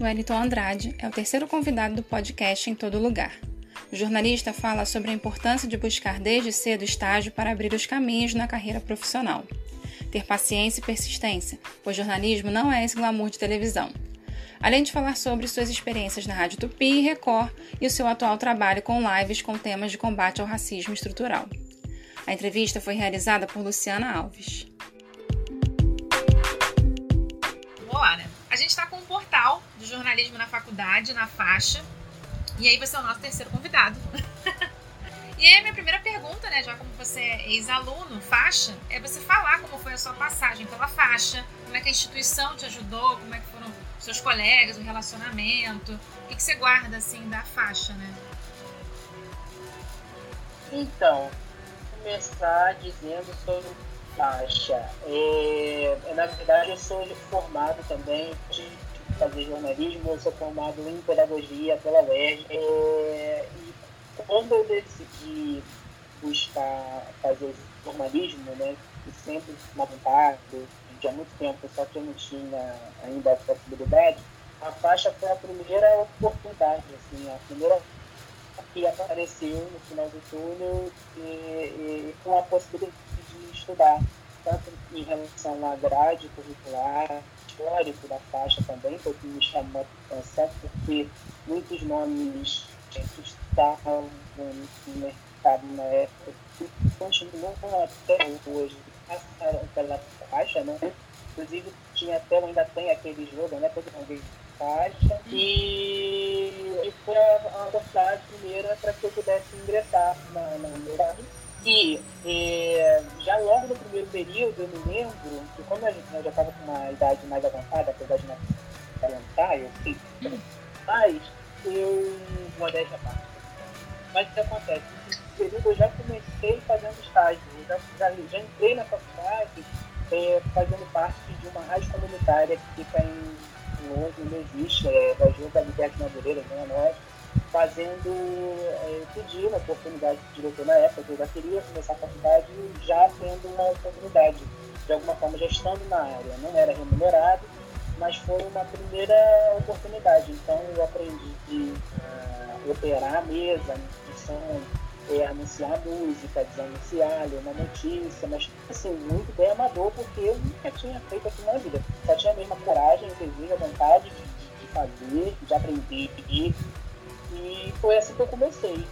Wellington Andrade é o terceiro convidado do podcast Em Todo Lugar. O jornalista fala sobre a importância de buscar desde cedo estágio para abrir os caminhos na carreira profissional. Ter paciência e persistência, pois jornalismo não é esse glamour de televisão. Além de falar sobre suas experiências na Rádio Tupi e Record e o seu atual trabalho com lives com temas de combate ao racismo estrutural. A entrevista foi realizada por Luciana Alves. Olá, né? A gente está com um portal de jornalismo na faculdade, na faixa, e aí você é o nosso terceiro convidado. e aí a minha primeira pergunta, né, já como você é ex-aluno, faixa, é você falar como foi a sua passagem pela faixa, como é que a instituição te ajudou, como é que foram seus colegas, o relacionamento, o que, que você guarda, assim, da faixa, né? Então, começar dizendo sobre faixa. É, na verdade, eu sou formado também de fazer jornalismo, eu sou formado em pedagogia pela UERJ. É, e quando eu decidi buscar fazer jornalismo, né, e sempre uma vontade, há muito tempo, só que eu não tinha ainda a possibilidade, a faixa foi a primeira oportunidade, assim, a primeira que apareceu no final do túnel e, e, com a possibilidade de estudar, tanto em relação à grade curricular, histórico da faixa também, foi o que me chamou a atenção, porque muitos nomes que estavam no mercado na época continuam até hoje, passaram pela faixa, né? Inclusive tinha até, ainda tem aquele jogo, né? Todo mundo faixa. E, e foi a, oportunidade primeira para que eu pudesse ingressar na, na. E é, já logo no primeiro período, eu me lembro que como a gente né, já estava com uma idade mais avançada, apesar de não orientar, eu sei mas eu modéstia a parte. Mas o que acontece? Nesse período eu já comecei fazendo estágio, eu já, já, já entrei na faculdade é, fazendo parte de uma rádio comunitária que fica em hoje não existe, é, da Junta Liberto Madureira, Zona Norte, fazendo, é, pedindo uma oportunidade de diretor na época, eu já queria começar a faculdade já tendo uma oportunidade, de alguma forma já estando na área, não era remunerado, mas foi uma primeira oportunidade, então eu aprendi a uh, operar a mesa, a som, é, anunciar música, desanunciar, ler uma notícia, mas assim, muito bem amador, porque eu nunca tinha feito aquilo na vida. Só tinha a mesma coragem, desejo, a vontade de, de, fazer, de aprender, de e foi assim que eu comecei.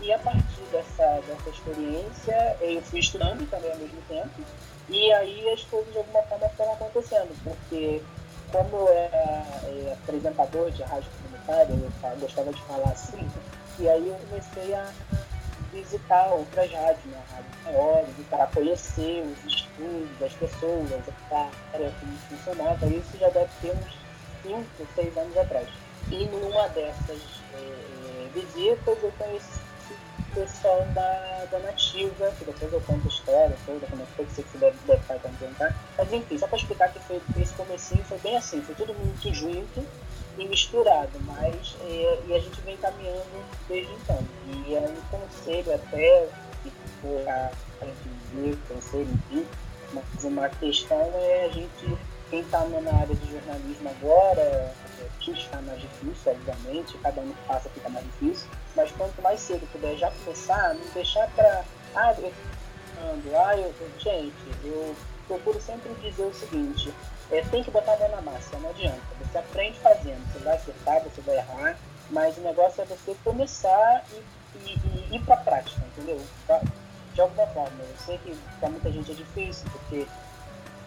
E a partir dessa, dessa experiência, eu fui estudando também ao mesmo tempo, e aí as coisas de alguma forma foram acontecendo, porque como eu era é, apresentador de rádio comunitária, eu gostava de falar assim, e aí eu comecei a visitar outras rádios, né? rádios maiores, para conhecer os estudos das pessoas, a área como funcionava. Isso já deve ter uns 5, 6 anos atrás. E numa dessas visitas eu conheci o pessoal da, da Nativa, que depois eu conto a história toda, como é foi, que você deve, deve estar também, tá? Mas enfim, só para explicar que foi, esse comecinho foi bem assim, foi tudo muito junto e misturado, mas é, e a gente vem caminhando desde então. E é um conselho até que for a gente conselho, enfim, mas uma questão é a gente, quem está na área de jornalismo agora, que está mais difícil, obviamente, cada ano que passa fica mais difícil, mas quanto mais cedo puder já começar, não deixar para. Ah, eu, ah, eu, gente, eu procuro sempre dizer o seguinte, é, tem que botar a mão na massa, não adianta. Você aprende fazendo, você vai acertar, você vai errar, mas o negócio é você começar e, e, e ir para a prática, entendeu? De alguma forma. Eu sei que para muita gente é difícil, porque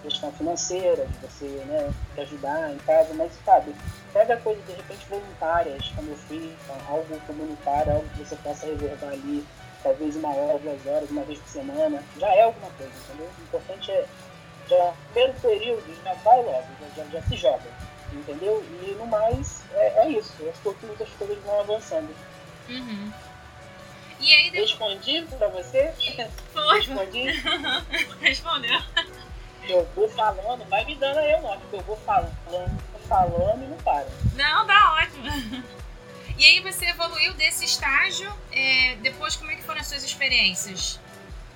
questão financeira, de você né, te ajudar em casa, mas sabe, pega coisas de repente voluntárias, como eu fiz, algo comunitário, algo que você possa reservar ali, talvez uma hora, duas horas, uma vez por semana, já é alguma coisa, entendeu? O importante é já primeiro período já vai logo, já, já, já se joga, entendeu? E no mais é, é isso, aos pouquinhos as coisas vão avançando. Uhum. E aí depois... Respondi pra você? Foi. Respondi? Respondeu. Eu vou falando, vai me dando aí uma, porque eu vou falando, falando e não para. Não, tá ótimo. E aí você evoluiu desse estágio, é, depois como é que foram as suas experiências?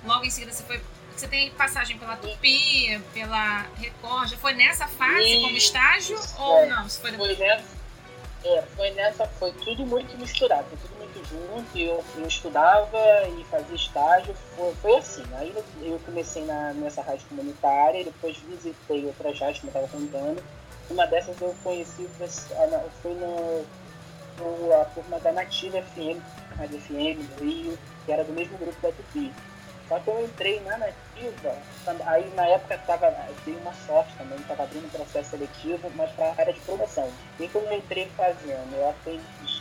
Logo em seguida você foi você tem passagem pela Tupi, pela Record. Já foi nessa fase como estágio ou não? Foi, foi, nessa, É, foi nessa, foi tudo muito misturado, foi tudo eu, eu estudava e fazia estágio, foi, foi assim, aí eu comecei na, nessa rádio comunitária, depois visitei outras rádios, como eu estava contando, uma dessas eu conheci, foi no, no, a turma da Nativa FM, Rádio FM do Rio, que era do mesmo grupo da Tupi. Só que eu entrei na nativa, aí na época tava, dei uma sorte também, estava abrindo um processo seletivo, mas para a área de promoção. O que eu entrei fazendo? Eu atendi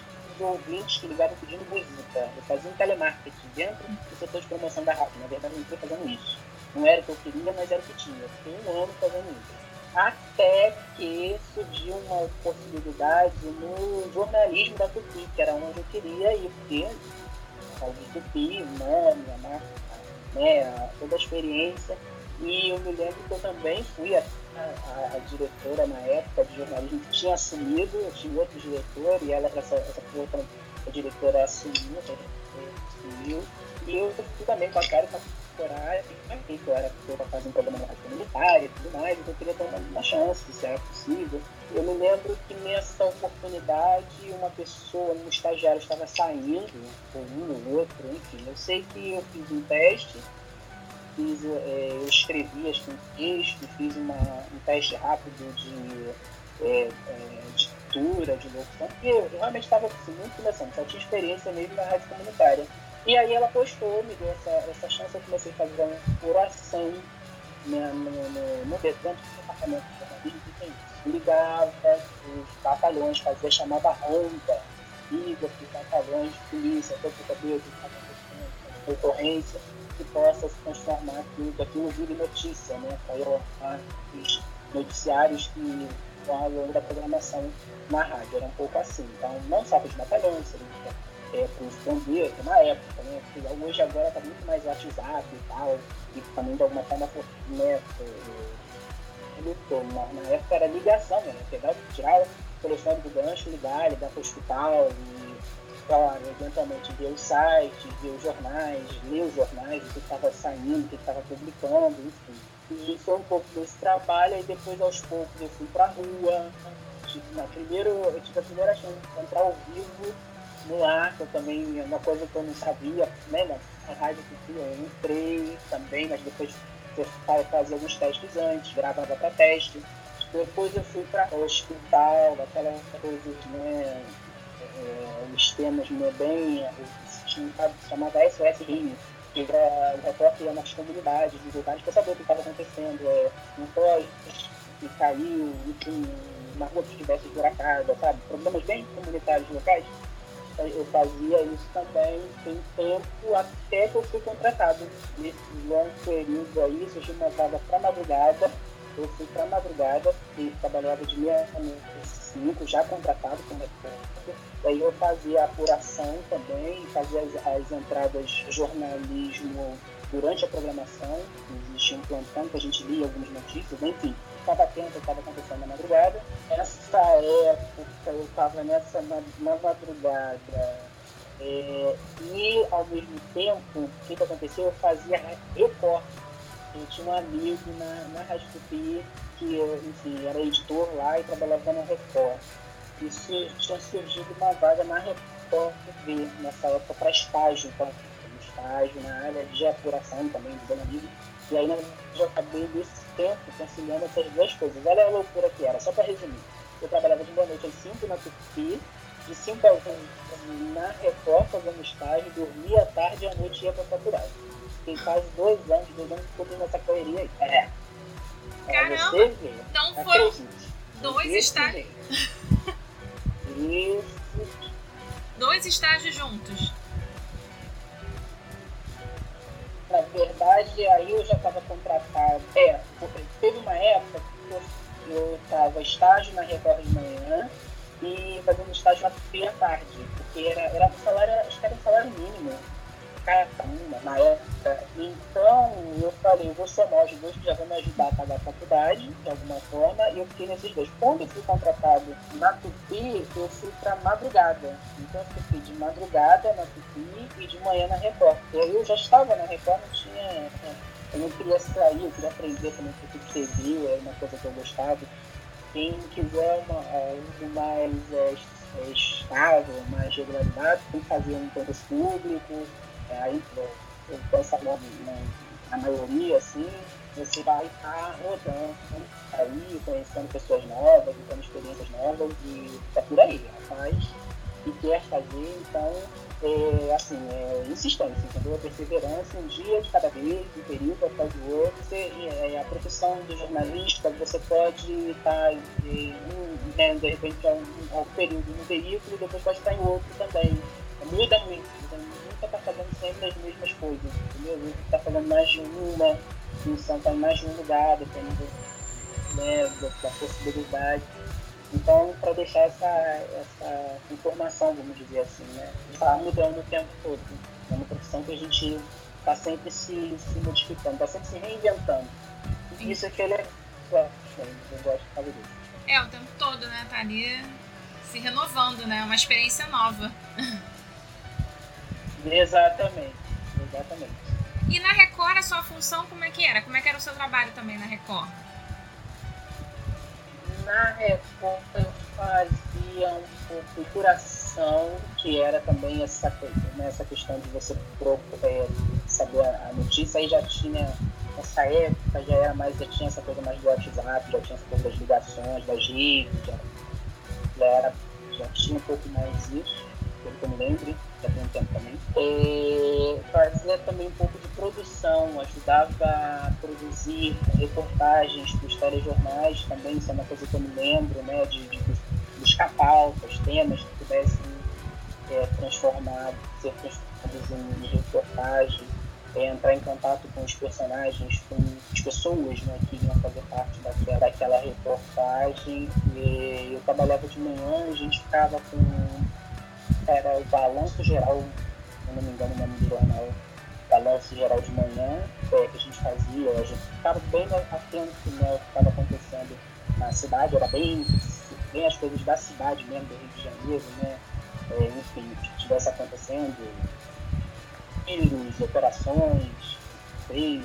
ouvintes que ligavam pedindo música. Eu fazia um telemarketing dentro do setor de promoção da rádio. Na verdade, eu entrei fazendo isso. Não era o que eu queria, mas era o que tinha. Eu fiquei um ano fazendo isso. Até que surgiu uma possibilidade no jornalismo da Tupi, que era onde eu queria ir, porque de Tupi, nome, a marca né, toda a experiência. E eu me lembro que eu também fui a, a, a diretora na época de jornalismo tinha assumido, tinha outro diretor e ela, essa, essa outra diretora assumiu, assumiu. E eu fui também com a cara coragem, que eu era para fazer um programa na rádio comunitária e tudo mais, então eu queria ter uma, uma chance, se era possível. Eu me lembro que nessa oportunidade uma pessoa, um estagiário estava saindo, ou um ou outro, enfim. Eu sei que eu fiz um teste, fiz, é, eu escrevi acho que um texto, fiz uma, um teste rápido de, é, é, de leitura, de locução, porque eu, eu realmente estava assim, muito começando, só tinha experiência mesmo na rádio comunitária. E aí ela postou, me deu essa, essa chance, eu comecei a fazer uma oração né, no, no, no, do departamento de jornalismo, que ligava os batalhões, fazia chamada ronda, liga para os batalhões polícia, corpo de ocorrência, que possa se transformar aquilo, que aquilo vire notícia, né? Para os noticiários que ao longo da programação na rádio. Era um pouco assim. Então, não só para os batalhões, é, para os bombeiros, na época, né? Porque hoje agora está muito mais WhatsApp e tal, e também de alguma forma né, lutou. Na, na época era ligação, né? Pegar, tirar o telefone do gancho, ligar, ligar para o hospital e, claro, eventualmente ver os sites, ver os jornais, ler os jornais, o que estava saindo, o que estava publicando, enfim. E foi um pouco desse trabalho, e depois aos poucos eu fui para a rua. Na primeiro, eu tive a primeira chance de entrar ao vivo no ar, que eu também, uma coisa que eu não sabia, né, na rádio que eu entrei também, mas depois eu fazia alguns testes antes, gravava para teste. Depois eu fui para o hospital, aquelas coisas, né? É, os temas né, bem. Tinha um chamado SOS Rio, que era o repórter ia nas comunidades, nos lugares para saber o que estava acontecendo. É, um poste que caiu, enfim, uma rua que estivesse esburacada, sabe? Problemas bem comunitários locais eu fazia isso também tem tempo até que eu fui contratado. Nesse longo período aí, surgiu uma vaga para madrugada. Eu fui para madrugada e trabalhava de meia cinco, já contratado como repórter. Daí eu fazia a apuração também, fazia as, as entradas jornalismo durante a programação. Existia um plantão que a gente lia algumas notícias, enfim estava atento ao que estava acontecendo na madrugada. Essa época eu estava nessa na, na madrugada é, e ao mesmo tempo, o que, que aconteceu? Eu fazia recorte. Eu tinha um amigo na, na Rádio Tupi que enfim, era editor lá e trabalhava na Record. Isso tinha surgido uma vaga na Record TV nessa época para estágio, então, estágio na área de apuração também do jornalismo. E aí eu acabei desse tempo conciliando essas duas coisas. Olha a loucura que era, só para resumir. Eu trabalhava de boa noite às 5 na Tupi, de 5 às 1 na Record fazendo estágio, dormia à tarde e à noite ia para a faculdade. Fiquei quase dois anos, dois anos tudo nessa correria aí. É. Caramba! Você ver, então foram dois estágios. Isso. Dois estágios juntos. Na verdade, aí eu já estava contratado. É, teve uma época que eu estava estágio na Record de manhã e fazendo estágio na à tarde, porque era, era um salário, acho que era um salário mínimo caramba na época. Então eu falei, vou somar os dois que já vão me ajudar a pagar a faculdade, de alguma forma, e eu fiquei nesses dois. Quando eu fui contratado na Tupi, eu fui para madrugada. Então eu fiquei de madrugada na Tupi e de manhã na Record. Eu já estava na Record, não tinha. Eu não queria sair, eu queria aprender também um pouco de era uma coisa que eu gostava. Quem quiser uma, algo mais é, é, estável, mais regularidade, tem que fazer um concurso público, é, aí essa na maioria, assim, você vai estar tá rodando aí, conhecendo pessoas novas, tendo experiências novas e é por aí, rapaz, e quer fazer, então é, assim, é insistência, entendeu? Perseverança, um dia de cada vez, um período após o outro. Você, é, a profissão do jornalista, você pode estar, em, né, de repente, um, um período num veículo, depois pode estar em outro também. Muda muito, nunca está fazendo sempre as mesmas coisas, entendeu? Nunca está fazendo mais de uma função, está em mais de um lugar, dependendo né, da, da possibilidade. Então, para deixar essa, essa informação, vamos dizer assim, né? Está mudando o tempo todo. É uma profissão que a gente está sempre se, se modificando, está sempre se reinventando. E isso é que ele é. Eu gosto de fazer isso. É, o tempo todo, né? Tá ali se renovando, né? Uma experiência nova. Exatamente, exatamente. E na Record, a sua função como é que era? Como é que era o seu trabalho também na Record? na Record eu fazia um pouco de curação, que era também essa, né, essa questão de você é, saber a notícia, aí já tinha, nessa época já era mais, já tinha essa coisa mais do WhatsApp, já tinha essa coisa das ligações, das redes, já, já, era, já tinha um pouco mais isso, que eu me lembre já tem um tempo também. E fazia também um pouco de produção, ajudava a produzir reportagens para os telejornais também, isso é uma coisa que eu me lembro, né, de, de buscar pautas, temas que pudessem é, transformar, ser transformados em reportagem, é, entrar em contato com os personagens, com as pessoas né, que iam fazer parte daquela, daquela reportagem. E eu trabalhava de manhã, a gente ficava com era o balanço geral, se não me engano o nome do jornal, balanço geral de manhã, é, que a gente fazia, a gente ficava bem atento né, ao que estava acontecendo na cidade, era bem, bem as coisas da cidade mesmo, do Rio de Janeiro, né? É, enfim, o que estivesse acontecendo, tiros, operações, freio,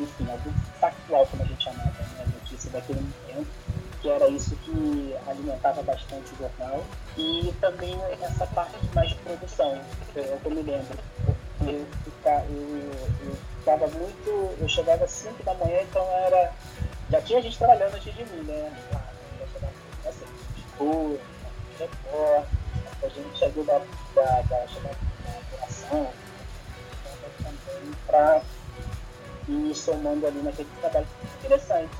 enfim, algo factual, como a gente chamava, né? Notícia daquele momento que era isso que alimentava bastante o jornal, e também essa parte mais de produção, que eu, eu me lembro. Eu, eu, eu ficava muito. Eu chegava às 5 da manhã, então era. Já tinha gente trabalhando antes de mim, né? Chegava assim, escuro, repórter, a gente ajuda da, da, da, da apuração, também para ir somando ali naquele trabalho. Interessante,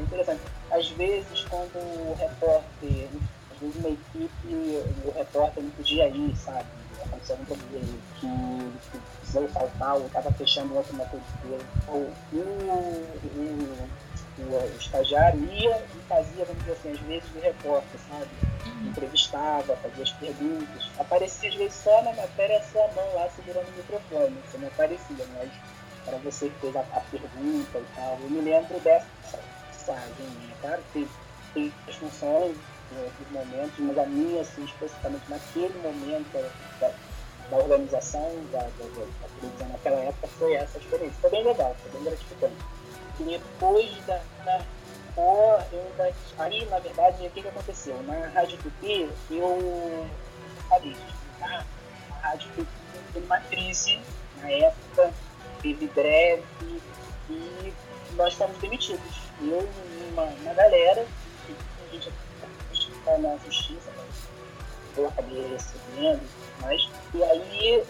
bem interessante às vezes, quando o repórter, às vezes uma equipe, o repórter não podia ir, sabe? Aconteceu muitas vezes que, precisou faltar ou estava fechando outra matrícula. Ou o, o, o, estagiário ia e fazia, vamos dizer assim, às vezes de repórter, sabe? Uhum. Entrevistava, fazia as perguntas. Aparecia às vezes só na matéria, a mão lá segurando o microfone. Você não aparecia, mas era você que fez a, a pergunta e tal. Eu me lembro dessa mensagem minha. Claro que tem as funções em outros momentos, mas a minha, assim, especificamente naquele momento da, da organização da, da, da, televisão naquela época, foi essa experiência. Foi bem legal, foi bem gratificante. E depois da, da eu aí, na verdade, o que, que aconteceu? Na Rádio Tupi, eu falei, tá? a Rádio Tupi teve uma crise na época, teve greve e nós fomos demitidos eu e uma, uma galera, que a gente está na justiça, eu acabei recebendo, mas, e aí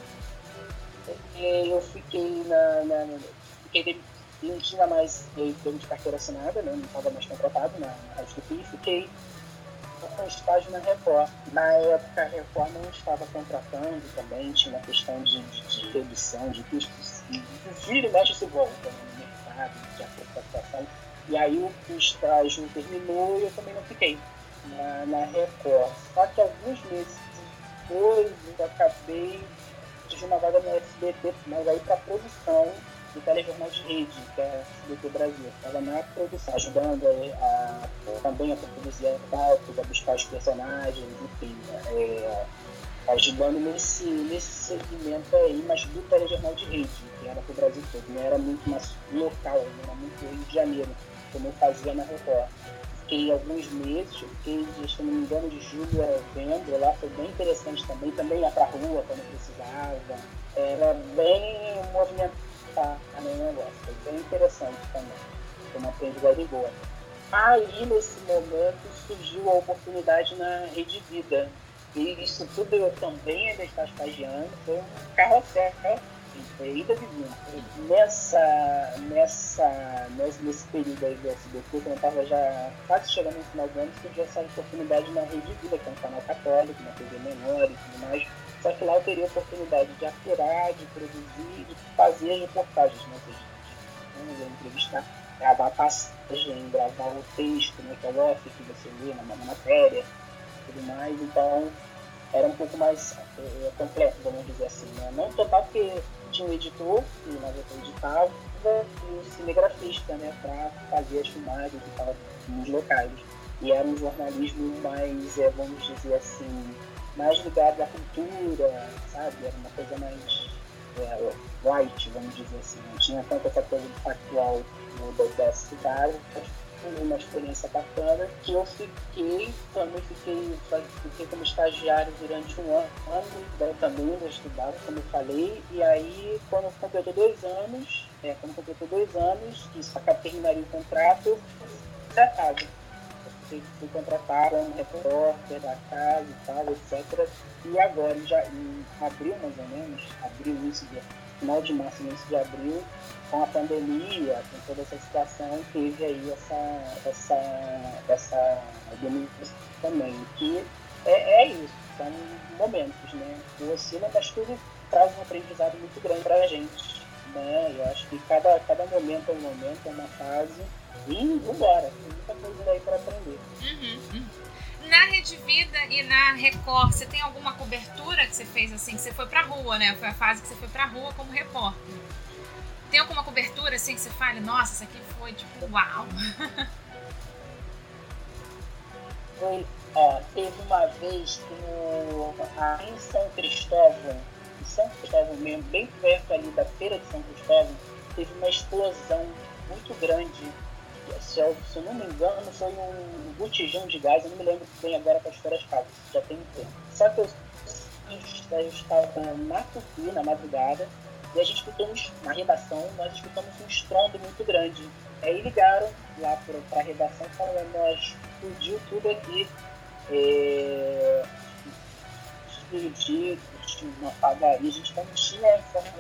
é, eu fiquei na. na fiquei, não tinha mais termo de carteira assinada, né, não estava mais contratado na, na Rádio Tupi, fiquei com estágio na Record. Na época, a Record não estava contratando também, tinha uma questão de, de, de redução de custos. Vira e mexe se volta no mercado, de a situação. E aí o, o estágio terminou e eu também não fiquei na, na Record. Só que alguns meses depois eu acabei de uma vaga no SBT, mas aí para produção do telejornal de rede, que é SBT Brasil. Estava na produção, ajudando a, a, também a produzir pautas, a buscar os personagens, enfim, é, ajudando nesse, nesse segmento aí, mas do telejornal de rede, que era para o Brasil todo, não era muito mais local, não era muito Rio de Janeiro como eu fazia na Record. fiquei alguns meses, fiquei, se não me engano, de julho a novembro lá, foi bem interessante também, também ia pra rua quando precisava, era bem movimentado o negócio, foi bem interessante também, foi uma aprendizagem boa. Aí, nesse momento, surgiu a oportunidade na Rede Vida, e isso tudo eu também ainda estava estagiando, foi um carrossel, foi ida de vinda. Nessa, nessa, nesse período aí do SBT, quando eu estava já quase chegando no final do ano, surgiu essa oportunidade na Rede Vida, que é um canal católico, uma TV menor e tudo mais. Só que lá eu teria a oportunidade de apurar, de produzir, de fazer as reportagens, né? Ou seja, entrevistar, gravar a passagem, gravar o texto, né? Que é o off que você lê na, na matéria tudo mais, então era um pouco mais é, completo, vamos dizer assim. Né? Não total porque tinha um editor, que nós editava, e o cinegrafista, né, para fazer as filmagens e tal nos locais. E era um jornalismo mais, é, vamos dizer assim, mais ligado à cultura, sabe? Era uma coisa mais é, white, vamos dizer assim. Não tinha tanto essa coisa do factual da, da cidade, uma experiência bacana, que eu fiquei, também fiquei, fiquei como estagiário durante um ano, ano também eu estudava, como eu falei, e aí quando completou dois anos, é, quando completou dois anos, que isso terminaria o contrato, eu fui casa. Fui, contratado como repórter da casa e tal, etc. E agora, já em abril mais ou menos, abril, início de, final de março, início de abril, com a pandemia, com toda essa situação, teve aí essa, essa, essa diminuição também, que é, é isso, são momentos, né? O oscila, mas tudo traz um aprendizado muito grande para a gente, né? Eu acho que cada, cada momento é um momento, é uma fase, e vambora, tem muita coisa aí para aprender. Uhum, uhum. Na Rede Vida e na Record, você tem alguma cobertura que você fez assim, que você foi pra rua, né? Foi a fase que você foi pra rua como repórter. Tem alguma cobertura assim que você fale, nossa, isso aqui foi tipo, uau! Foi, teve uma vez que no, em São Cristóvão, em São Cristóvão mesmo, bem perto ali da feira de São Cristóvão, teve uma explosão muito grande. Se eu, se eu não me engano, foi um botijão de gás, eu não me lembro bem agora para as feiras casas, já tem um tempo. Só que eu, eu estava na Tupi, na madrugada, e a gente escutou na redação, nós escutamos um estrondo muito grande. Aí ligaram lá para a redação falando, nós explodiu tudo aqui. É, explodiu, uma padaria, a gente não tinha informação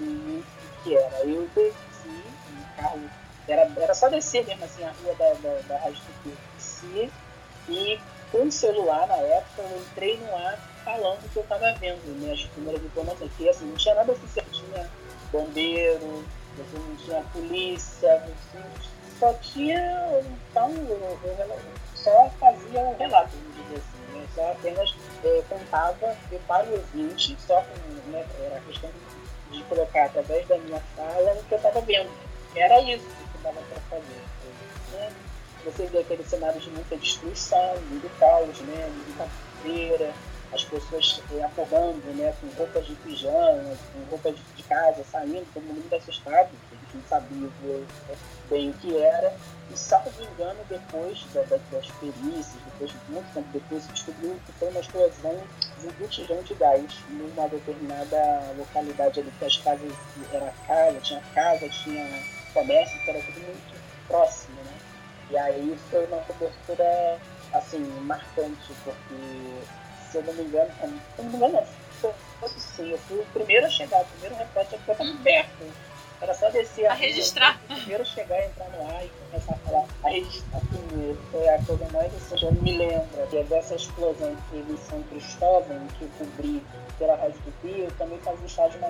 o que era. Eu desci no carro, era, era só descer mesmo assim a rua da, da, da Rádio Tupi. Desci e com o celular na época eu entrei no ar falando o que eu estava vendo, minhas primeiras informações, que assim, não tinha nada oficial, tinha bombeiro, você não tinha polícia, você só tinha, então, eu, eu, só fazia um relato, vamos dizer assim, né? só apenas é, contava para o ouvinte, só com, né, era questão de colocar através da minha fala o que eu estava vendo. Era isso que dava para fazer. Né? Você vê aquele cenário de muita destruição, muito caos, né? muita feira, as pessoas é, acordando né, com roupas de pijama, com roupas de casa, saindo, todo mundo muito assustado, gente não sabia bem o que era. E, salvo engano, depois da, da, das perícias, depois de muito tempo depois, descobriu que foi uma explosão de um botijão de gás numa determinada localidade ali, que as casas, era casa, tinha casa, tinha comércio, era tudo muito próximo? E aí foi uma cobertura, assim, marcante, porque se eu não me engano, se eu não me engano, não, fosse sim, eu fui o primeiro a chegar, o primeiro repórter que estava perto. Era só descer a, a registrar. o primeiro chegar, entrar no ar e começar a falar, a registrar primeiro. Foi a coisa mais assim, eu me lembro que dessa explosão que teve em São Cristóvão, que eu cobri pela Rádio Rio, eu também fazia estágio na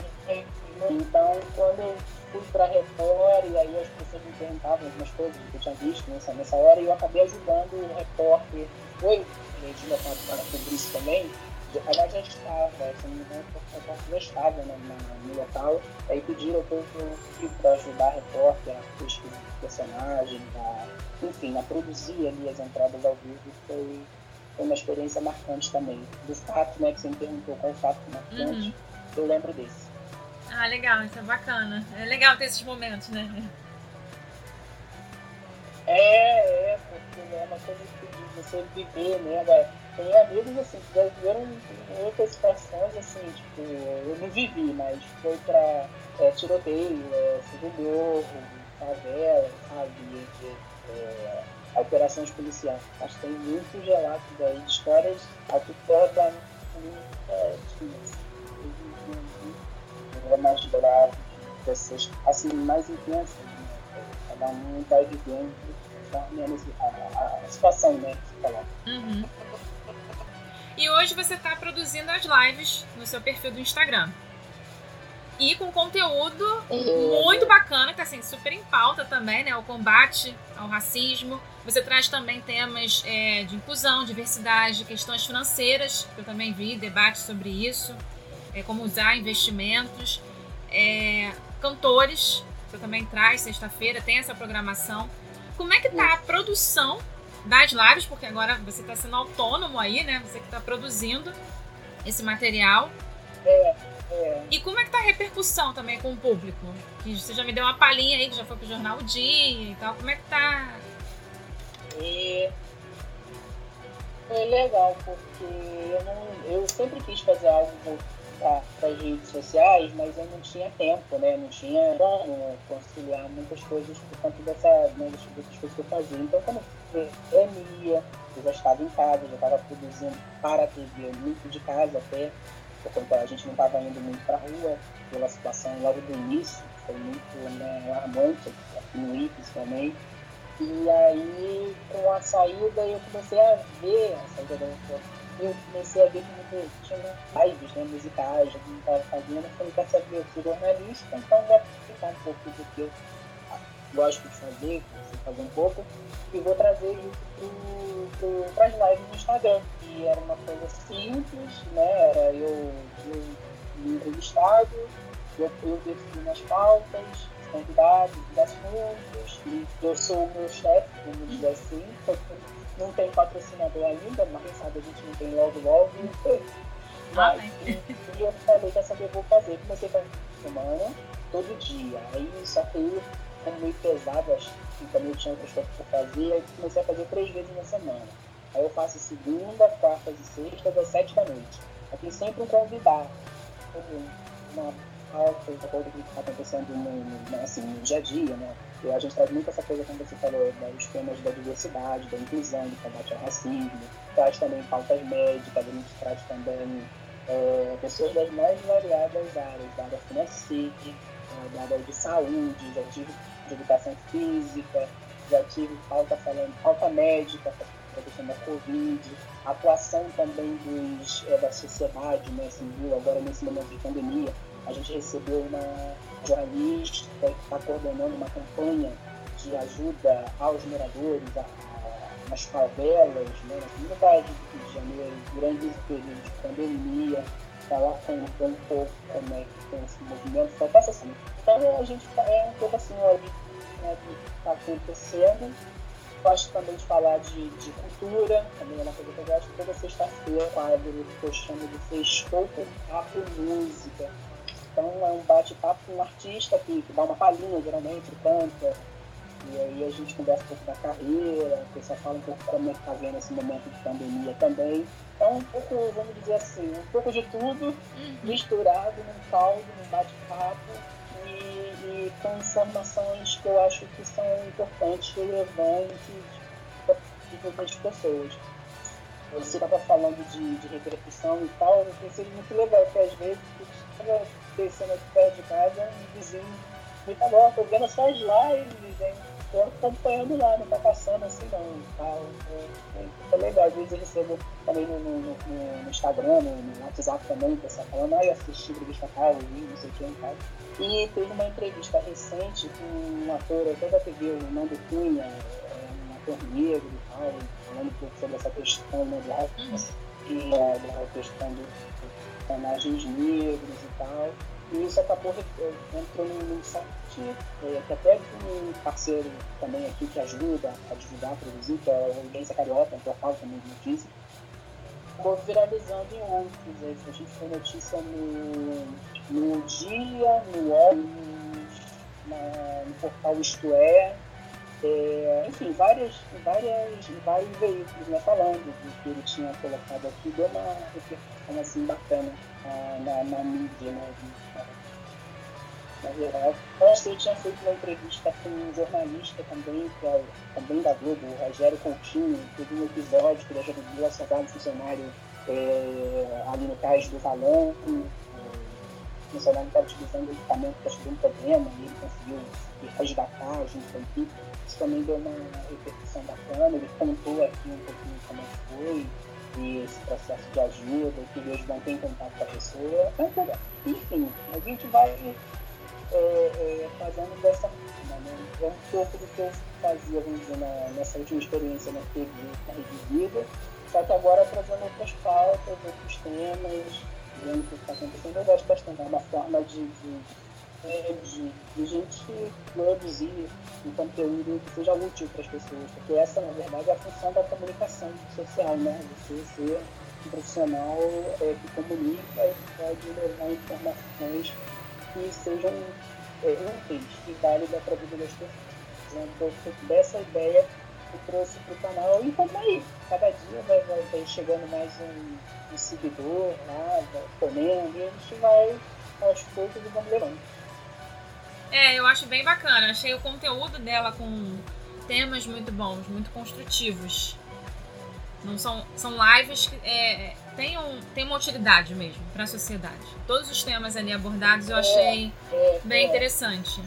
Então, quando eu fui para a Record, e aí as pessoas me perguntavam algumas coisas que eu tinha visto nessa, nessa hora, e eu acabei ajudando o repórter. Oi, gente levado para cobrir isso também, aliás já estava, se não me engano, já estava no, no, local, aí pediram para ajudar a repórter, a pesquisa de personagem, a, enfim, a produzir ali as entradas ao vivo, foi, foi uma experiência marcante também. Do fato, né, que você me perguntou qual é o fato marcante, uhum. eu lembro desse. Ah, legal, isso é bacana. É legal ter esses momentos, né? É, é, porque é uma coisa de você viver, né? Agora, tem amigos assim, que já viveram outras situações, assim, tipo, eu não vivi, mas foi pra é, tiroteio, é, segundo favela, sabe? É, operações policiais. Mas tem muitos relatos aí de histórias da é, é mais bravo, pessoas assim, mais intensas, né? cada um está vivendo a, a, situação, né? Que uhum. E hoje você está produzindo as lives no seu perfil do Instagram. E com conteúdo uhum. muito bacana, que tá assim, super em pauta também, né? O combate ao racismo. Você traz também temas é, de inclusão, diversidade, questões financeiras, que eu também vi, debate sobre isso, é, como usar investimentos. É, cantores, você também traz sexta-feira, tem essa programação. Como é que tá a produção das lives? Porque agora você está sendo autônomo aí, né? Você que está produzindo esse material. É, E como é que tá a repercussão também com o público? Que você já me deu uma palhinha aí, que já foi pro Jornal o Dia e tal. Como é que tá? E foi legal, porque eu, não, eu sempre quis fazer algo para as redes sociais, mas eu não tinha tempo, né? Não tinha como conciliar muitas coisas por conta dessa, né, dessas coisas que eu fazia. Então, quando eu pandemia, eu já estava em casa, já estava produzindo para a TV, muito de casa até, porque a gente não estava indo muito para a rua, pela situação logo do início, foi muito né, alarmante, aqui no IPES também. E aí, com a saída, eu comecei a ver a saída da eu comecei a ver que tinha lives né, musicais, que estava fazendo. Eu falei, quer saber, eu sou jornalista, então vou explicar um pouco do que eu gosto de fazer, que fazer um pouco, e vou trazer isso para as lives no Instagram. E era uma coisa simples, né? Era eu, eu me entrevistado, eu, eu defino as pautas, convidados, os assuntos, e eu sou o meu chefe, vamos dizer assim. Não tem patrocinador ainda, mas quem sabe a gente não tem logo logo. Mas, ah, e eu falei, quer saber, eu vou fazer. Comecei a fazer semana, todo dia. Aí só que como meio pesado, acho que também tinha outras coisas para fazer, aí comecei a fazer três vezes na semana. Aí eu faço segunda, quartas e sextas, às sete da noite. Aí tem sempre um convidado, uma pauta, uma coisa que está acontecendo no, no, assim, no dia a dia, né? E a gente traz muito essa coisa, como você falou, dos temas da diversidade, da inclusão, do combate ao racismo, traz também pautas médicas, a gente traz também é, pessoas das mais variadas áreas, da área financeira, da área de saúde, já tive de educação física, já tive pauta falando, pauta médica, para questão da Covid, atuação também dos, é, da sociedade né, civil, agora nesse momento de pandemia, a gente recebeu uma jornalista que está coordenando uma campanha de ajuda aos moradores, a, a, nas favelas, né, na comunidade do Rio de Janeiro, durante esse período de pandemia, está lá contando um pouco como é que tem esse movimento, foi até assim. Então a gente tá, é um pouco assim, olha, né, que está acontecendo. Gosto também de falar de, de cultura, também é uma coisa que eu gosto. Toda sexta-feira, quadro que eu chamo de Sextou Papo Música então é um bate-papo com um artista que, que dá uma palhinha, geralmente, canta. E aí a gente conversa um pouco da carreira, o pessoal fala um pouco como é que tá vendo esse momento de pandemia também. Então um pouco, vamos dizer assim, um pouco de tudo uhum. misturado num caldo, num bate-papo e, e, que eu acho que são importantes, relevantes para as pessoas. Você estava falando de, de e tal, eu pensei muito legal, porque às vezes descendo aqui perto de casa, um vizinho me falou, tô vendo suas lives, hein? Tô acompanhando lá, não tá passando assim não. Tá, é, legal, às vezes eu recebo também no, no, no, no Instagram, no, WhatsApp também, o pessoal falando, ah, eu assisti entrevista tal, vi, não sei o que e tal. E teve uma entrevista recente com um ator até da TV, o Nando Cunha, um ator negro e tal, falando um pouco sobre essa questão né, da, e, é, da questão do personagens negros e tal. E isso acabou entrando num site é, que até um parceiro também aqui que ajuda a divulgar, a produzir, que é o Agência Carioca, um portal também de notícias, acabou viralizando em outros. A gente foi notícia no, no Dia, no UOL, no portal Isto É, é, enfim, várias, várias, vários veículos né, falando do que ele tinha colocado aqui, deu uma repercussão assim bacana na, na mídia, né? Na geral. Antes eu tinha feito uma entrevista com um jornalista também, que é também da Globo, o Rogério Coutinho, teve um episódio que ele ajudou a salvar um funcionário é, ali no cais do Valão, o funcionário estava utilizando equipamento para resolver um problema e ele conseguiu resgatar junto com a equipe isso também deu uma repercussão bacana. Ele contou aqui um pouquinho como foi e esse processo de ajuda, que vão ter contato com a pessoa. Então, enfim, a gente vai é, é, fazendo dessa forma. Né? É um pouco do que eu fazia, vamos dizer, na, nessa última experiência na TV, na Rede Vida, só que agora trazendo outras pautas, outros temas, vendo o que está acontecendo. Eu gosto bastante, é uma forma de, de de, gente produzir um conteúdo que seja útil para as pessoas, porque essa, na verdade, é a função da comunicação social, né? Você ser um profissional é, que comunica e pode levar informações que sejam é, úteis e válidas para a vida das pessoas. Então, dessa ideia eu trouxe para o canal e vamos aí. Cada dia vai, vai, vai chegando mais um, um seguidor lá, vai comendo, e a gente vai aos poucos e vamos levando. É, eu acho bem bacana. Achei o conteúdo dela com temas muito bons, muito construtivos. Não são, são lives que é, têm, um, têm uma utilidade mesmo para a sociedade. Todos os temas ali abordados eu achei é, é, bem é. interessante.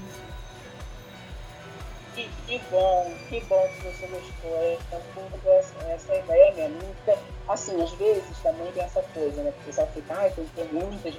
Que, que, bom, que bom que você gostou. É, é essa, essa ideia mesmo. Nunca, assim, às vezes também tem essa coisa, né? O pessoal fica, ah, tem ter muitas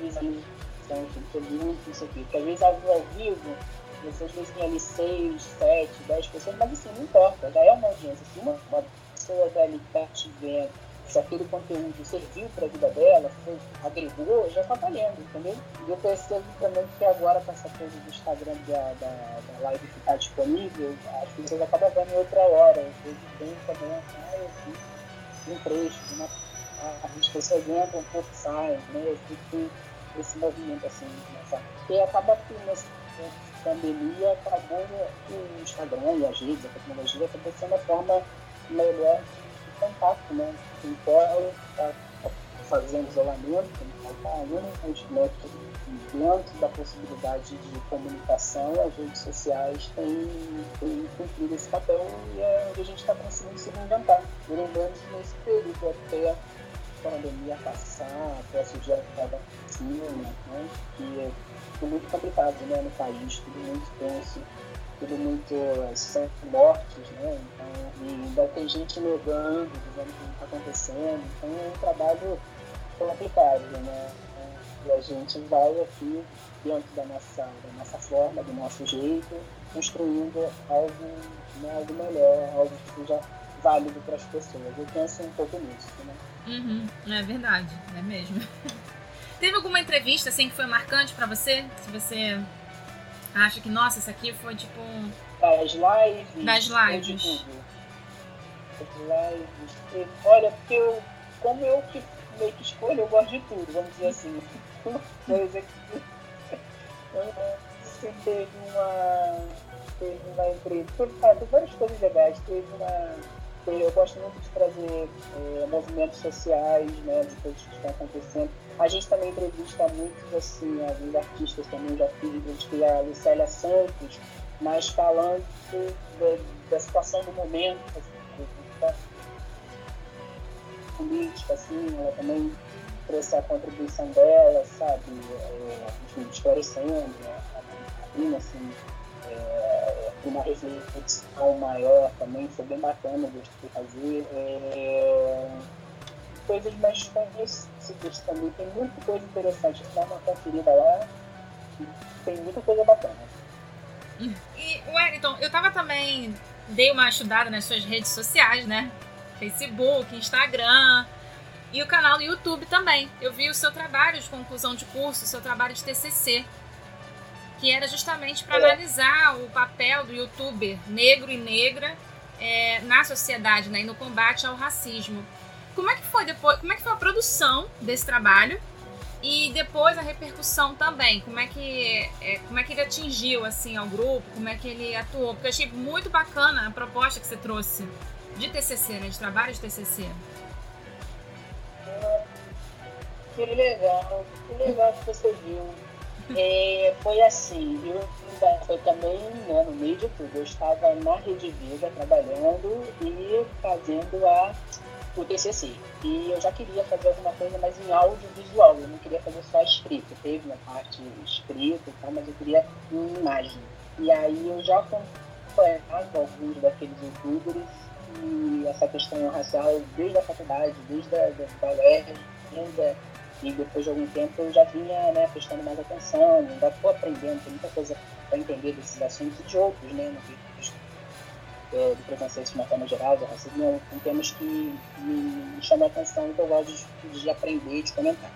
então, tipo, muito isso aqui. Porque às vezes ao, vivo, você às vezes tem ali 6, 7, 10 pessoas, mas assim, não importa, já é uma audiência. Se uma, uma pessoa dali que está te vendo, se aquele conteúdo serviu para a vida dela, se agregou, já está valendo, entendeu? E eu percebo também que agora com essa coisa do Instagram da, da, da live ficar tá disponível, as pessoas acabam vendo em outra hora. Às vezes tem também, ah, eu vi um trecho, uma, as pessoas entram, um pouco saem, né? Eu fico esse movimento assim, nessa, acaba que nessa pandemia acabou o Instagram e as redes, a tecnologia acabou sendo a forma melhor de contato, né? Então, tá fazendo isolamento, tá os métodos dentro da possibilidade de comunicação, as redes sociais têm, têm cumprido esse papel e é onde a gente está conseguindo se reinventar. E lembrando nesse período até pandemia passar, até surgir a vacina, né, que é tudo muito complicado né, no país, tudo muito tenso, tudo muito sem mortes, né? Então, e ainda tem gente negando, dizendo que não está acontecendo, então é um trabalho complicado, né? E a gente vai aqui, dentro da nossa, da nossa forma, do nosso jeito, construindo algo, né, algo melhor, algo que seja válido para as pessoas. Eu penso um pouco nisso, né? Uhum, é verdade, é mesmo. Teve alguma entrevista assim que foi marcante para você? Se você acha que, nossa, isso aqui foi tipo. Das lives. Das lives. Das lives. Olha, porque eu, como eu que meio que escolho, eu gosto de tudo, vamos dizer assim. Uma coisa que. Você teve uma. Teve uma entrevista. Teve várias coisas legais. Teve uma eu gosto muito de trazer é, movimentos sociais, né, de coisas que estão acontecendo. A gente também entrevista muitos, assim, alguns artistas também já fiz, gente a Lucélia Santos, mas falando da, da situação do momento, assim, da política, assim, ela também trouxe a contribuição dela, sabe, é, enfim, esclarecendo, né, a, assim, é, uma reflexão maior também, foi bem bacana, gostei de fazer. É, coisas mais conhecidas também, tem muita coisa interessante, dá uma conferida lá, tem muita coisa bacana. E, Wellington, eu tava também, dei uma estudada nas suas redes sociais, né? Facebook, Instagram e o canal do YouTube também. Eu vi o seu trabalho de conclusão de curso, o seu trabalho de TCC que era justamente para analisar o papel do youtuber negro e negra é, na sociedade né, e no combate ao racismo. Como é que foi depois? Como é que foi a produção desse trabalho? E depois a repercussão também, como é que é, como é que ele atingiu assim ao grupo, como é que ele atuou? Porque eu achei muito bacana a proposta que você trouxe de TCC, né, de trabalho de TCC. Que legal, que legal que você viu. É, foi assim, eu foi também né, no meio de tudo. Eu estava na Rede Viva trabalhando e fazendo a, o TCC. E eu já queria fazer alguma coisa mais em audiovisual, eu não queria fazer só escrito. Teve uma parte escrita e tal, mas eu queria em imagem. E aí eu já acompanhava alguns daqueles youtubers e essa questão racial desde a faculdade, desde a da, da UERJ, e depois de algum tempo eu já vinha né, prestando mais atenção, ainda estou aprendendo, tem muita coisa para entender desses assuntos e de outros, né? No, é, do preconceito de uma forma geral, do racismo, são temas que me, chamam a atenção e que eu gosto de, de aprender, de comentar.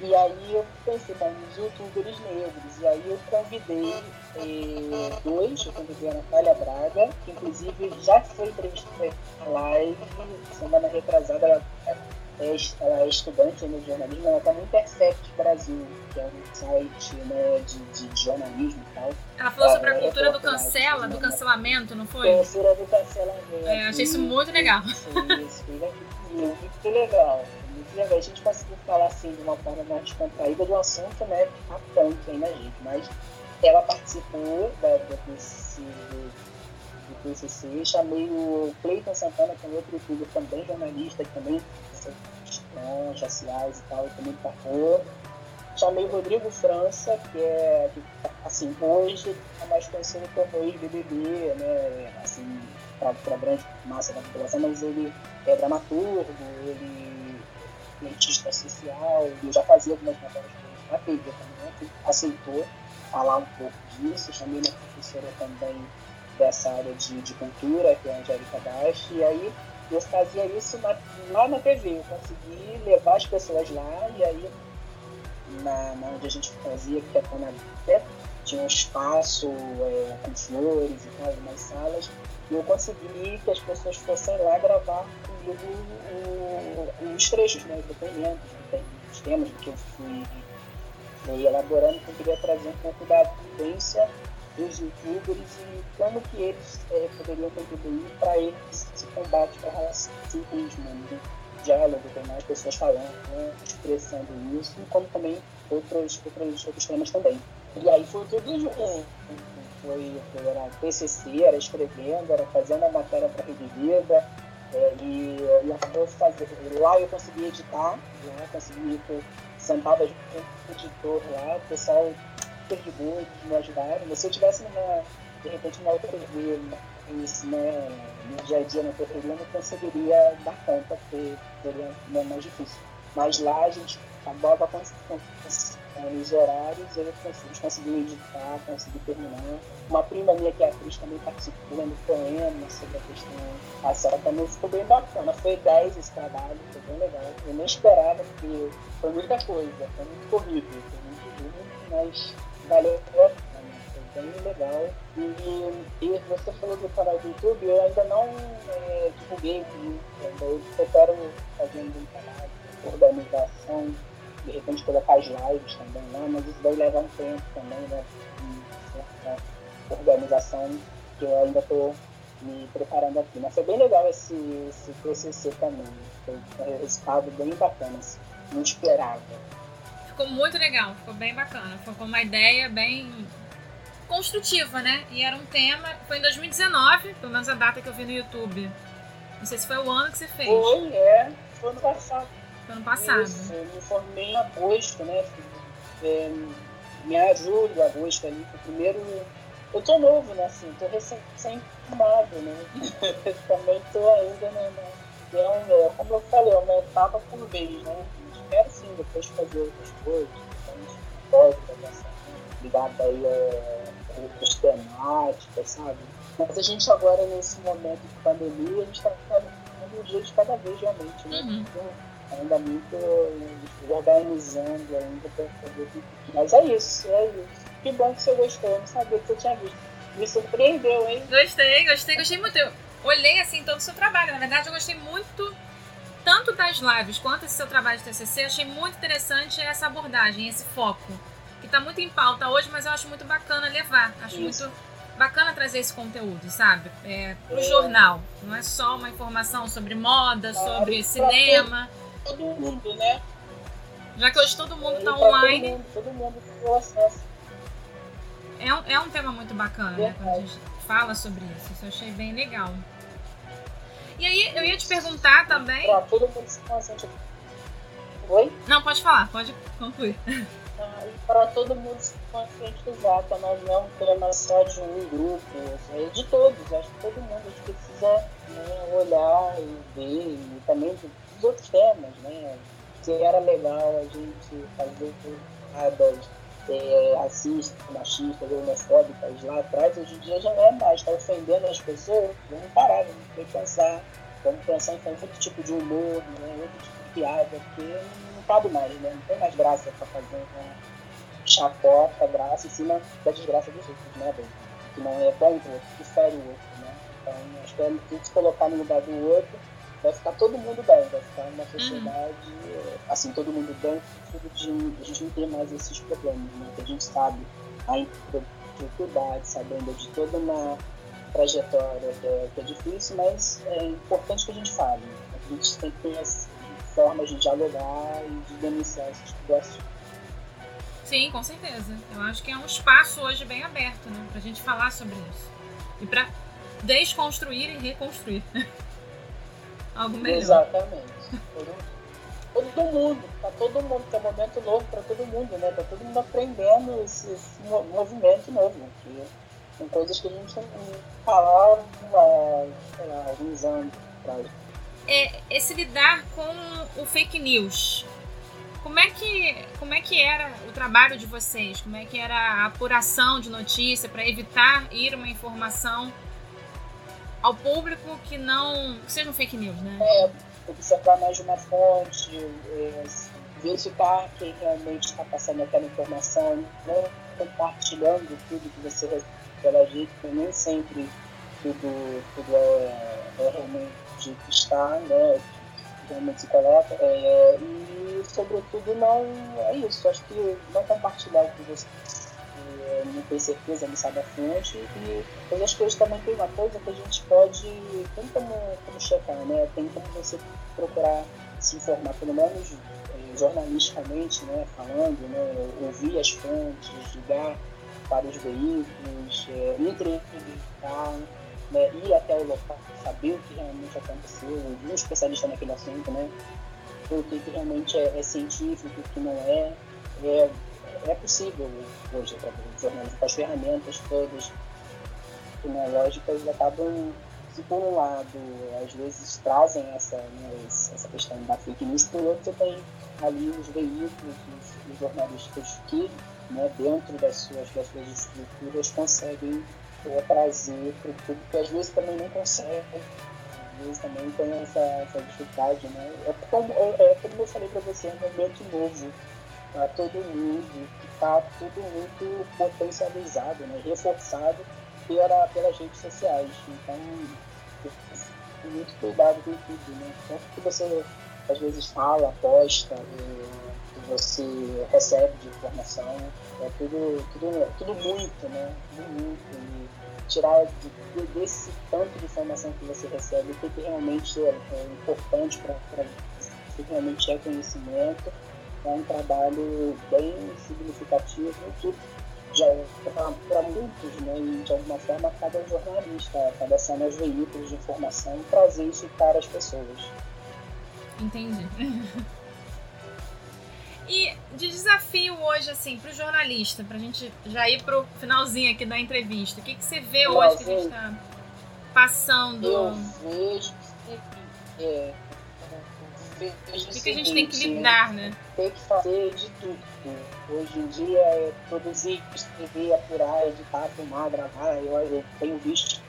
E aí eu pensei, bom, os youtubers negros, e aí eu convidei eh, dois, eu convidei a Natália Braga, que inclusive já foi entrevistada na live, semana retrasada, ela é, ela é estudante de jornalismo, ela está no Intercept Brasil, que é um site né, de, de, jornalismo e tal. Ela falou sobre a cultura do cancela, do cancelamento, não foi? Cultura do cancelamento. É, achei isso muito legal. Isso, isso, muito legal. Muito legal. A gente conseguiu falar assim de uma forma mais descontraída do assunto, né? Tá tanto aí na gente, mas ela participou da, desse, do PCC, chamei o Cleiton Santana, que é outro youtuber também, jornalista, que também questões raciais e tal, também participou. Chamei o Rodrigo França, que é, assim, hoje é mais conhecido como ex-BBB, né, assim, para grande massa da população, mas ele é dramaturgo, ele é cientista social, ele já fazia algumas matérias na TV também, né, aceitou falar um pouco disso. Chamei uma professora também dessa área de, de cultura, que é a Angélica Dash, e aí eu fazia isso na, lá na TV, eu consegui levar as pessoas lá e aí na, na onde a gente fazia, que era na até tinha um espaço é, com flores e tal, umas salas, e eu consegui que as pessoas fossem lá gravar comigo os trechos, né, os depoimentos, os temas que eu fui, fui elaborando, que eu queria trazer um pouco da vivência dos youtubers e como que eles é, poderiam contribuir para esse combate ao racismo, né? diálogo, tem mais pessoas falando, né? expressando isso, como também outros, outros, outros temas também. E aí foi tudo junto. Foi, foi, era TCC, era escrevendo, era fazendo a matéria para a Rede Vida, é, e, e acabou fazendo. Lá eu consegui editar, lá consegui, sentava junto com o editor lá, o pessoal eles me. Mas se eu tivesse numa, de repente numa outra via, isso, né, no dia a dia na correria, eu não conseguiria dar conta, porque seria né, mais difícil. Mas lá a gente acabava com os horários, eu consegui, consegui editar, consegui terminar. Uma prima minha que é atriz também participou no poema sobre a questão racial, também ficou bem bacana. Foi 10 esse trabalho, foi bem legal. Eu nem esperava, porque foi muita coisa, foi muito corrido, foi muito duro, mas a foi bem legal. E, e você falou do canal do YouTube, eu ainda não é, divulguei, ainda eu espero fazendo um canal de organização, de repente colocar as lives também lá, mas isso vai levar um tempo também, né? organização que eu ainda estou me preparando aqui. Mas foi bem legal esse, esse também. Foi um resultado bem bacana, assim. não esperava. Ficou muito legal, ficou bem bacana. Ficou uma ideia bem construtiva, né? E era um tema. Foi em 2019, pelo menos a data que eu vi no YouTube. Não sei se foi o ano que você fez. Foi, é. Foi ano passado. Foi ano passado. Isso, eu me formei em agosto, né? É, em julho, agosto ali, foi o primeiro. Eu tô novo, né? Assim, tô recém-formado, né? Também tô ainda na. É um, é, como eu falei, é uma etapa por vez, né? Quero sim depois fazer outras coisas, histórica, ligada aí a outras temáticas, sabe? Mas a gente agora, nesse momento de pandemia, a gente está ficando um dia de cada vez realmente, né? Uhum. Então, ainda muito organizando ainda para fazer Mas é isso, é isso. Que bom que você gostou, eu não sabia que você tinha visto. Me surpreendeu, hein? Gostei, gostei, gostei muito. Eu olhei assim todo o seu trabalho. Na verdade, eu gostei muito tanto das lives quanto esse seu trabalho de TCC, achei muito interessante essa abordagem, esse foco, que está muito em pauta hoje, mas eu acho muito bacana levar. Acho Isso. muito bacana trazer esse conteúdo, sabe? É, pro é. jornal. Não é só uma informação sobre moda, claro, sobre cinema. Todo, todo mundo, né? Já que hoje todo mundo está online. Todo mundo, todo mundo tem acesso. É um, é um tema muito bacana, né? Quando a gente fala sobre isso. Isso eu achei bem legal. E aí, eu ia te perguntar também. Pra todo mundo se conscientizar. Oi? Não, pode falar, pode concluir. Ah, e para todo mundo se conscientizar, que nós não é um tema só de um grupo, é de todos, acho que todo mundo a gente precisa né, olhar e ver, e também dos outros temas, né? Que era legal a gente fazer piadas é, racistas, machistas, homofóbicas lá atrás, hoje em dia já não é mais, está ofendendo as pessoas, vamos parar, vamos pensar, vamos pensar em fazer outro tipo de humor, né, outro tipo de piada, porque não cabe mais, né, não tem mais graça para fazer uma chacota, graça em cima da desgraça dos outros, né, que não é contra o outro, que fere o outro, né, então acho que é que se colocar no lugar do outro, vai ficar todo mundo bem, vai ficar uma sociedade, uhum. assim, todo mundo bem, de a gente não ter mais esses problemas, né? Que a gente sabe a dificuldade, sabendo de toda uma trajetória que é, que é, difícil, mas é importante que a gente fale. Né? A gente tem que ter formas de dialogar e de denunciar esse tipo de assunto. Sim, com certeza. Eu acho que é um espaço hoje bem aberto, né? Pra gente falar sobre isso. E pra desconstruir e reconstruir. Algo melhor. Exatamente. todo mundo, tá todo mundo, que é um momento novo para todo mundo, né? Tá todo mundo aprendendo esse, esse movimento novo, que são coisas que a gente não falava há alguns anos atrás. É, esse lidar com o fake news. Como é, que, como é que era o trabalho de vocês? Como é que era a apuração de notícia para evitar ir uma informação ao público que não que seja um fake news, né? É, observar mais de uma fonte, é, verificar quem realmente está passando aquela informação, não compartilhando tudo que você recebe pela gente, nem sempre tudo, tudo é, é realmente está, né? realmente se coloca. É, e sobretudo não é isso, acho que não compartilhar o que você não tem certeza, não sabe a fonte. E mas acho que hoje também tem uma coisa que a gente pode, tem como, como checar, né? Tem como você procurar se informar, pelo menos eh, jornalisticamente, né? Falando, né? Ouvir as fontes, ligar para os veículos, eh, entrevistar, né? ir até o local, saber o que realmente aconteceu, ouvir um especialista naquele assunto, né? O que, que realmente é, é científico, o que não é. é é possível hoje, através com as ferramentas todas tecnológicas acabam, se por um lado, às vezes trazem essa, né, essa questão da fake news, por outro você tem ali os veículos, os, os jornalistas que, né, dentro das suas, das suas estruturas, conseguem é, trazer para o público, que às vezes também não consegue às vezes também tem essa, essa dificuldade, né? É como, é, é como eu falei para você, é um momento novo para todo mundo, está tudo muito potencializado, né, reforçado pela, pelas redes sociais. Então, muito cuidado com tudo, né? Tanto que você às vezes fala, posta, que você recebe de informação, é tudo, tudo, tudo muito, né? Tudo muito. E tirar de, desse tanto de informação que você recebe o que, realmente é, é importante para o que realmente é conhecimento é um trabalho bem significativo que já para muitos, né, e de alguma forma cada jornalista acaba sendo os veículos de informação trazer isso para as pessoas. Entendi. E de desafio hoje, assim, para o jornalista, para a gente já ir para o finalzinho aqui da entrevista, o que, que você vê hoje que a gente está passando? Eu vejo que é, o que, a gente tem que lidar, né? Tem que fazer de tudo. Hoje em dia é produzir, escrever, apurar, editar, filmar, gravar. Eu, eu tenho visto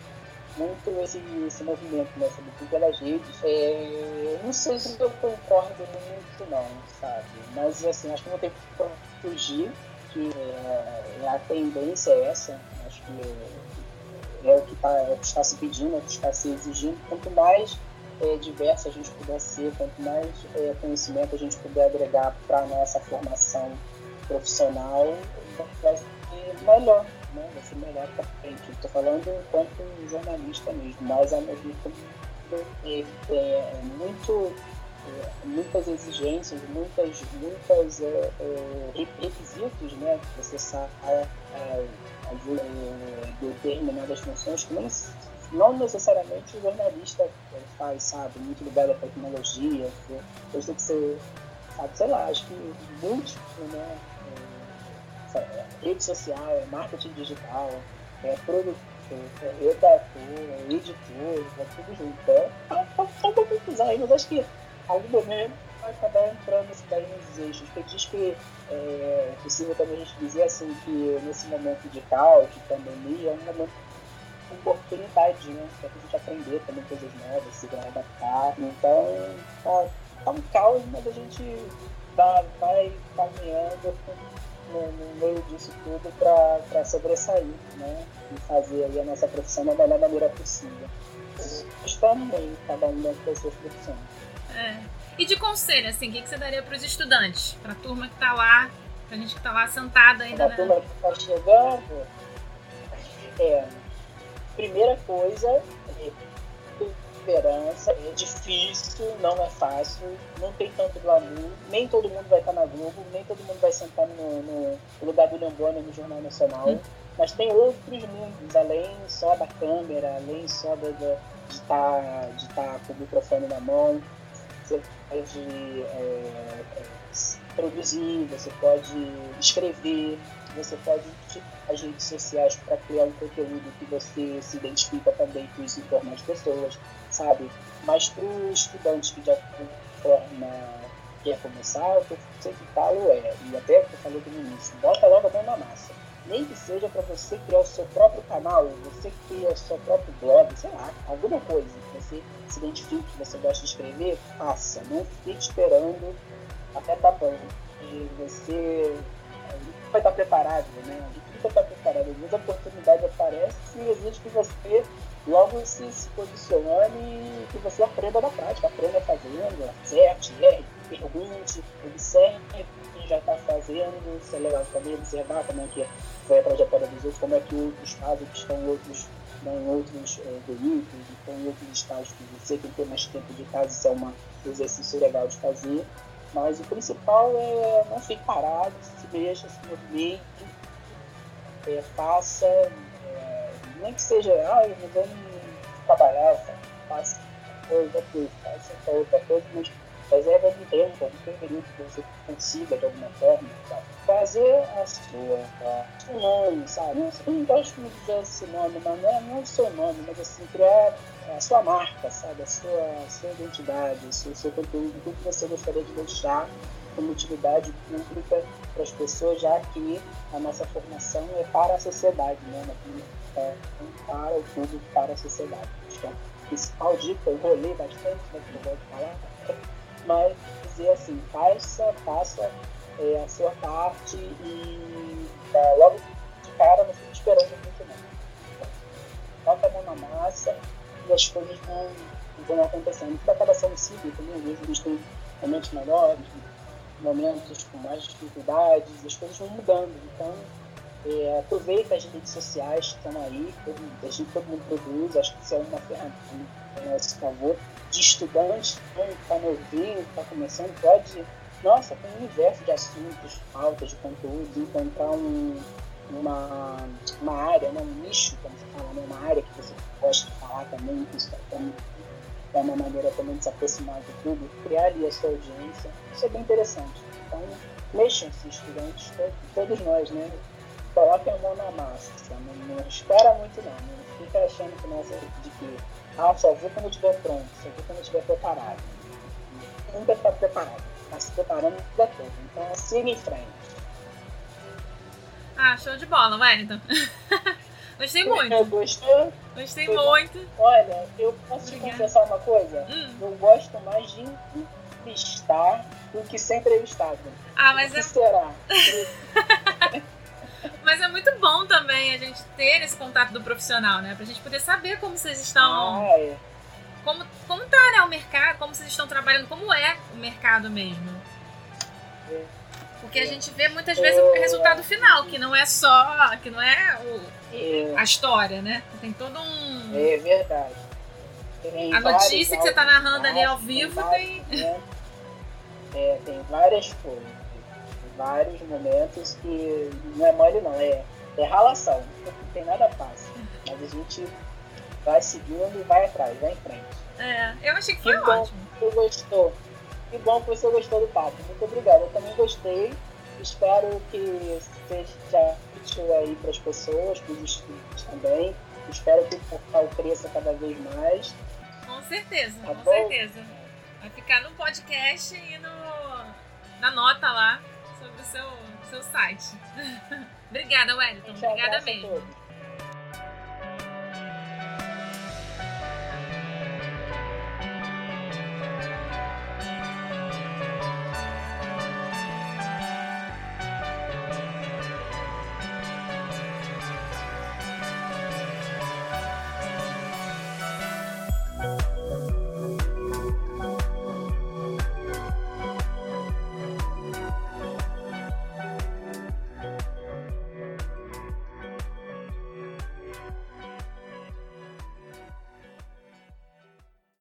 muito esse, esse movimento, né? Sobretudo pelas redes. É, não sei se eu concordo muito não, sabe? Mas assim, acho que não tem que fugir, que é, a tendência é essa. Acho que é, é o que, tá, é o que está se pedindo, é o que está se exigindo. Quanto mais é, diverso a gente puder ser, quanto mais é, conhecimento a gente puder agregar para a nossa formação profissional, vai ser melhor, né? vai ser melhor para frente. Estou falando enquanto jornalista mesmo, mas ao mesmo tempo é, é muito é, muitas exigências, muitas, muitas é, é, requisitos, né? Você sabe é, determinadas funções que nem, não necessariamente o jornalista faz, sabe? Muito ligado à tecnologia, coisa que você sabe, sei lá, acho que múltiplo, né? É, rede social, é marketing digital, é produtor, é redator, é editor, é tudo junto. É, tá, tá, tá aí, mas acho que algum momento vai acabar entrando isso daí nos eixos. Porque diz que é possível também a gente dizer assim que nesse momento de caos, de pandemia, é um momento oportunidade, né? Para a gente aprender também coisas novas, se adaptar. Então, tá, tá um caos, mas a gente tá, vai caminhando no, no meio disso tudo para sobressair, né? E fazer aí a nossa profissão da melhor maneira possível. Estamos aí, cada um dentro das suas profissões. É. E de conselho, assim, o que, que você daria para os estudantes? Para a turma que está lá, para a gente que está lá sentada ainda. Para a turma que está chegando, é, primeira coisa, é, esperança, é difícil, não é fácil, não tem tanto glamour, nem todo mundo vai estar na Globo, nem todo mundo vai sentar no, no lugar do Lambona no Jornal Nacional, hum. mas tem outros mundos, além só da câmera, além só de estar tá, de tá com o microfone na mão, você pode é, é, produzir, você pode escrever, você pode as redes sociais para criar um conteúdo que você se identifica também com isso torna as pessoas, sabe? Mas para o estudante que de alguma forma quer começar, o que eu sempre falo é, e até que eu falei no início, bota logo a mão na massa nem que seja para você criar o seu próprio canal, você cria o seu próprio blog, sei lá, alguma coisa que você se identifique, que você gosta de escrever, faça. Não fique esperando até tá bom. E você vai estar preparado, né? A gente nunca está preparado. Às vezes a oportunidade aparece e exige que você logo se, se posicione e que você aprenda na prática, aprenda fazendo, acerte, erre, pergunte, observe quem já está fazendo, isso é legal também, observar como é que foi a trajetória dos outros, como é que outros fazem, que estão em outros, né, em outros é, veículos, estão em outros estágios que você tem que ter mais tempo de casa, isso é um exercício legal de fazer. Mas o principal é não ficar parado, se mexa, se movimente, é, faça, é, nem que seja, ah, eu vou trabalhar, faça coisa, faça outra coisa, mas reserva de tempo, algum período que você consiga de alguma forma, sabe? fazer a sua, a, o nome, sabe? Eu não gosto de dizer esse nome, mas não é, não é o seu nome, mas assim, criar a sua marca, sabe? A sua, a sua identidade, o seu, seu conteúdo, tudo que você gostaria de deixar como utilidade pública para as pessoas, já que a nossa formação é para a sociedade, né? É para o público, para a sociedade. A principal dica, eu vou ler bastante, né, que gosto de falar, mas dizer assim, faça, faça é, a sua parte e tá, logo de cara não fique esperando muito não. Bota a mão na massa as coisas vão, vão acontecendo. Tudo acaba sendo simples também, às vezes a gente tem momentos melhores, momentos com mais dificuldades, as coisas vão mudando. Então, é, aproveita as redes sociais que estão aí, todo, a gente, todo mundo produz, acho que isso é uma ferramenta a nosso favor. De estudante, que está novinho, está começando, pode nossa, tem um universo de assuntos, pautas de conteúdo, encontrar um, uma, uma área, né, um nicho, como você fala, né, uma área que você gosta de falar também, isso também é uma maneira também de se aproximar do público, criar ali a sua audiência, isso é bem interessante. Então, mexam-se, estudantes, todos nós, né? Coloquem a mão na massa, não, não espera muito não, não fica achando que, nossa, de que, ah, só vou quando estiver pronto, só vou quando estiver preparado. Nunca está preparado está se preparando para tudo. Então, siga em frente. Ah, show de bola, Wellington. Gostei muito. Gostou? Gostei Foi muito. Bom. Olha, eu posso Obrigada. te confessar uma coisa? Hum. Eu gosto mais de entrevistar do que ser entrevistado. Ah, mas o é... será? mas é muito bom também a gente ter esse contato do profissional, né? Pra gente poder saber como vocês estão... Ah, é. Como, como tá, né? mercado, como vocês estão trabalhando, como é o mercado mesmo. Porque a gente vê muitas vezes o resultado final, que não é só, que não é o, a história, né? Tem todo um. É verdade. Tem a notícia que você está narrando ali ao vivo tem. tem... É, tem várias coisas. Vários momentos que não é mole não, é, é ralação. Não tem nada fácil. Mas a gente vai seguindo e vai atrás, vai em frente. É, eu achei que foi que ótimo. Você gostou. Que bom que você gostou do papo. Muito obrigado. Eu também gostei. Espero que seja útil aí para as pessoas, para os estudos também. Espero que o portal cresça cada vez mais. Com certeza, tá com bom? certeza. Vai ficar no podcast e no, na nota lá sobre o seu, seu site. Obrigada, Wellington. Obrigada mesmo.